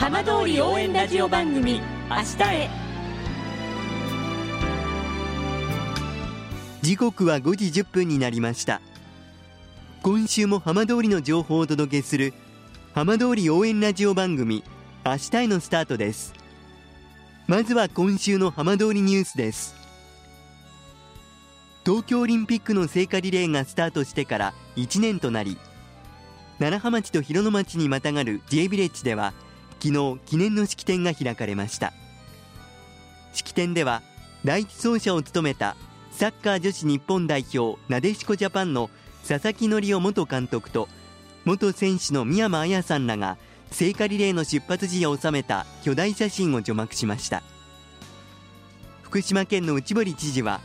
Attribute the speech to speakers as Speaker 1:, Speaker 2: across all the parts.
Speaker 1: 浜通り応援ラジオ番組明日へ。
Speaker 2: 時刻は5時10分になりました。今週も浜通りの情報をお届けする浜通り応援ラジオ番組明日へのスタートです。まずは今週の浜通りニュースです。東京オリンピックの聖火リレーがスタートしてから1年となり楢葉町と広野町にまたがる J ビレッジでは昨日記念の式典が開かれました。式典では第一走者を務めたサッカー女子日本代表なでしこジャパンの佐々木則夫元監督と元選手の宮間彩さんらが聖火リレーの出発時を収めた巨大写真を除幕しました。福島県の内堀知事は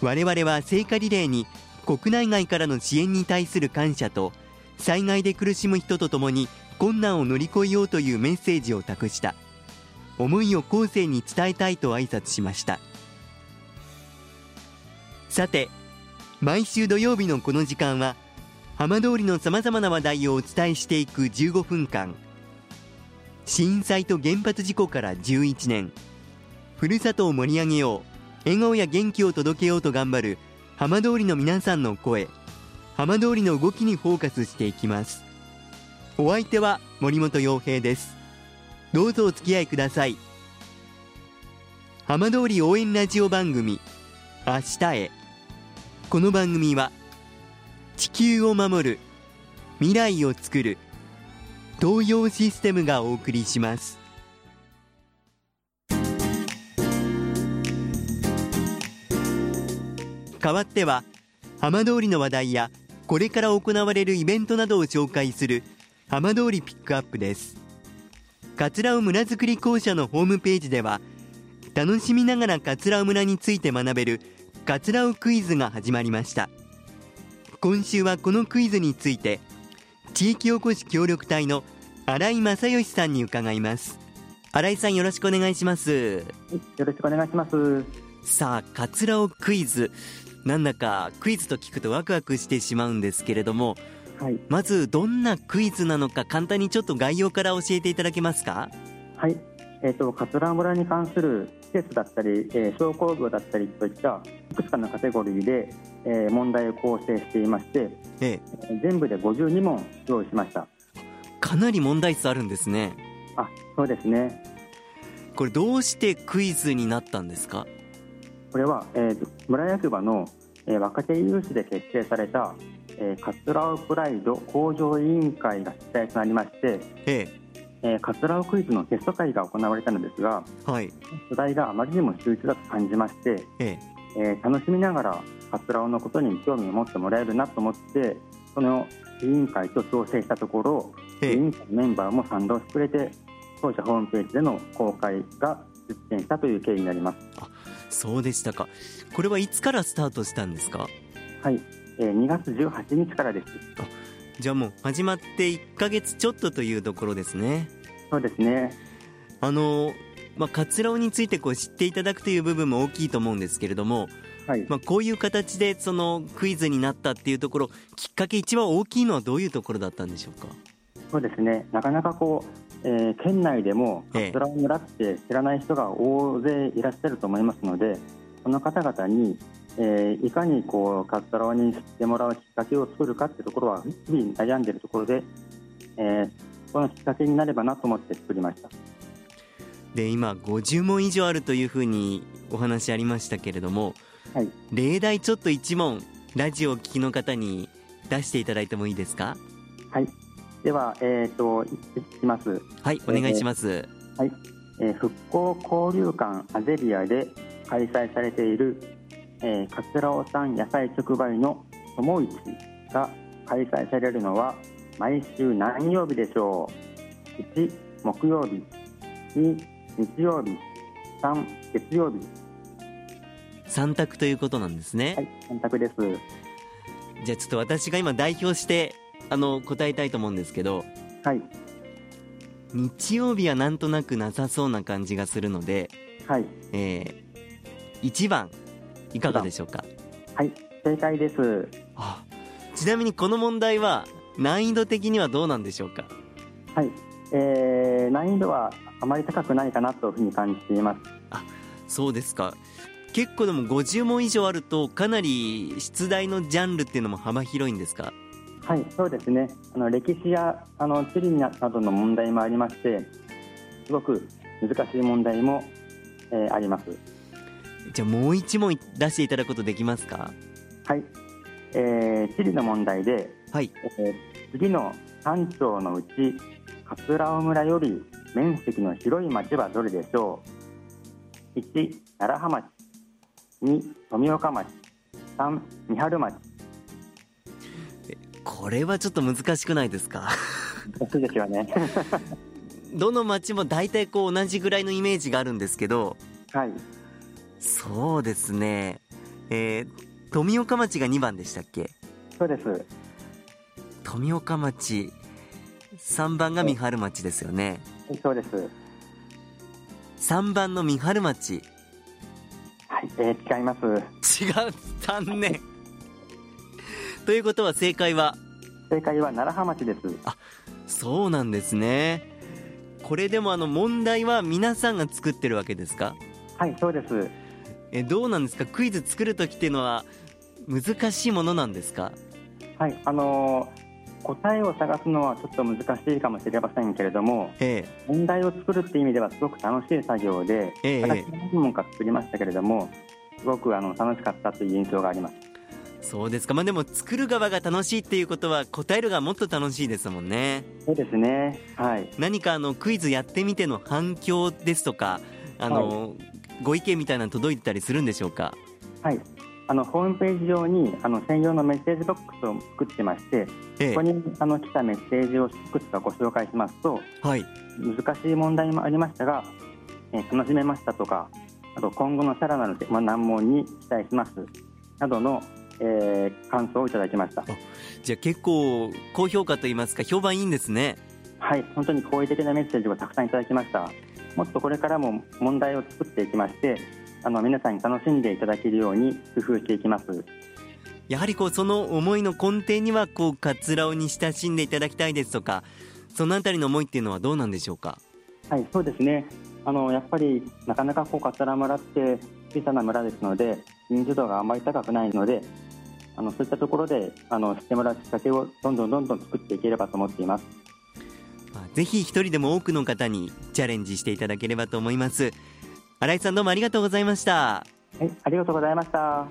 Speaker 2: 我々は聖火リレーに国内外からの支援に対する感謝と災害で苦しむ人とともに困難を乗り越えようというメッセージを託した。思いを後世に伝えたいと挨拶しました。さて毎週土曜日のこの時間は浜通りのさまざまな話題をお伝えしていく15分間。震災と原発事故から11年。ふるさとを盛り上げよう。笑顔や元気を届けようと頑張る浜通りの皆さんの声。浜通りの動きにフォーカスしていきます。お相手は森本洋平です。どうぞお付き合いください。浜通り応援ラジオ番組明日へ。この番組は地球を守る未来をつくる東洋システムがお送りします。代わっては浜通りの話題やこれから行われるイベントなどを紹介する浜通りピックアップです。桂尾村づくり校舎のホームページでは楽しみながら桂尾村について学べる桂尾クイズが始まりました。今週はこのクイズについて地域おこし協力隊の新井正義さんに伺います。新井さんよろしくお願いします。
Speaker 3: よろしくお願いします。
Speaker 2: さあ桂尾クイズ。なんだかクイズと聞くとワクワクしてしまうんですけれども、はい、まずどんなクイズなのか簡単にちょっと概要から教えていただけますか？
Speaker 3: はい。えーと、桂村に関する施設だったり、えー、商工業だったりといったいくつかのカテゴリーで、えー、問題を構成していまして、ええ、全部で52問用意しました。
Speaker 2: かなり問題数あるんですね。
Speaker 3: あそうですね。
Speaker 2: これどうしてクイズになったんですか？
Speaker 3: これは、えー、村役場の、えー、若手有志で結成された、えー、桂尾プライド向上委員会が主体となりまして、ええ。えー、カツラオクイズのテスト会が行われたのですが、はい、出題があまりにも秀逸だと感じまして、え。えー、楽しみながらカツラオのことに興味を持ってもらえるなと思ってその委員会と調整したところ、ええ、委員会メンバーも賛同してくれて当社ホームページでの公開が実現したという経緯になります。
Speaker 2: あそうでしたか。これはいつからスタートしたんですか？
Speaker 3: はい、えー、2月18日からです。
Speaker 2: あじゃあもう始まって1か月ちょっとというところですね。
Speaker 3: そうですね。
Speaker 2: あの、まあ、カツラオについてこう知っていただくという部分も大きいと思うんですけれども、はい。まあ、こういう形でそのクイズになったっていうところきっかけ一番大きいのはどういうところだったんでしょうか？
Speaker 3: そうですね。なかなかこう、えー、県内でもカツラオ村って知らない人が大勢いらっしゃると思いますのでその方々にえー、いかにこうカスタラワに知ってもらうきっかけを作るかっていうところは日々悩んでいるところで、えー、このきっかけになればなと思って作りました。
Speaker 2: で今50問以上あるというふうにお話ありましたけれども、はい、例題ちょっと1問ラジオを聴きの方に出していただいてもいいですか？
Speaker 3: はい。では、えーと、いきます。
Speaker 2: はいお願いします、え
Speaker 3: ー、はい、えー、復興交流館アゼリアで開催されているえー、桂尾産野菜直売の友市が開催されるのは毎週何曜日でしょう？1木曜日2日曜日3月曜日。
Speaker 2: 3択ということなんですね。
Speaker 3: はい3択です。
Speaker 2: じゃあちょっと私が今代表してあの答えたいと思うんですけど。はい。日曜日はなんとなくなさそうな感じがするのではい。えー、1番いかがでしょうか？
Speaker 3: はい正解です。
Speaker 2: ちなみにこの問題は難易度的にはどうなんでしょうか？
Speaker 3: はいえー、難易度はあまり高くないかなというふうに感じています。
Speaker 2: あそうですか。結構でも50問以上あるとかなり出題のジャンルっていうのも幅広いんですか？
Speaker 3: はいそうですね。あの歴史やあの地理などの問題もありましてすごく難しい問題も、えー、あります
Speaker 2: じゃあもう一問出していただくことできますか？
Speaker 3: はい、えー、地理の問題で、
Speaker 2: はい。
Speaker 3: えー、次の3町のうち桂尾村より面積の広い町はどれでしょう？1楢葉町。2富岡町。3三春町。
Speaker 2: これはちょっと難しくないですか？
Speaker 3: 難ですよね。
Speaker 2: どの町も大体こう同じぐらいのイメージがあるんですけど
Speaker 3: はい
Speaker 2: そうですね。えー、富岡町が2番でしたっけ？
Speaker 3: そうです。
Speaker 2: 富岡町。3番が三春町ですよね。
Speaker 3: そうです。
Speaker 2: 3番の三春町。
Speaker 3: はい、えー、違います。
Speaker 2: 違う残念ということは正解は？
Speaker 3: 正解は楢葉町です。
Speaker 2: あそうなんですね。これでもあの問題は皆さんが作ってるわけですか？
Speaker 3: はいそうです
Speaker 2: えどうなんですか？クイズ作る時っていうのは難しいものなんですか？
Speaker 3: はいあのー、答えを探すのはちょっと難しいかもしれませんけれども、ええ、問題を作るっていう意味ではすごく楽しい作業で、ええ、私何問か作りましたけれどもすごくあの楽しかったという印象があります。
Speaker 2: そうですか、まあ、でも作る側が楽しいっていうことは答える側もっと楽しいですもんね。
Speaker 3: そうですね。はい。
Speaker 2: 何かあのクイズやってみての反響ですとかあの、はい、ご意見みたいなの届いたりするんでしょうか？
Speaker 3: はい。あのホームページ上にあの専用のメッセージボックスを作ってまして、ええ、ここにあの来たメッセージをいくつかご紹介しますと、
Speaker 2: はい、
Speaker 3: 難しい問題もありましたが、えー、楽しめましたとかあと今後のさらなる難問に期待します。などのえー、感想をいただきました。
Speaker 2: じゃあ結構高評価といいますか評判いいんですね。
Speaker 3: はい。本当に好意的なメッセージをたくさんいただきましたもっとこれからも問題を作っていきましてあの皆さんに楽しんでいただけるように工夫していきます。
Speaker 2: やはりこうその思いの根底にはこうカツラをに親しんでいただきたいですとかそのあたりの思いっていうのはどうなんでしょうか？
Speaker 3: はいそうですね。あのやっぱりなかなかこう桂村って小さな村ですので認知度があまり高くないのであのそういったところであの知ってもらうきっかけをどんどんどんどん作っていければと思っています
Speaker 2: ぜひ一人でも多くの方にチャレンジしていただければと思います。新井さんどうもありがとうございました。
Speaker 3: はいありがとうございました。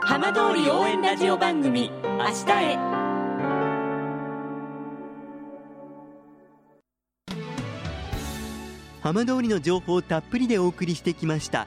Speaker 1: 浜通り応援ラジオ番組明日へ。
Speaker 2: 浜通りの情報をたっぷりでお送りしてきました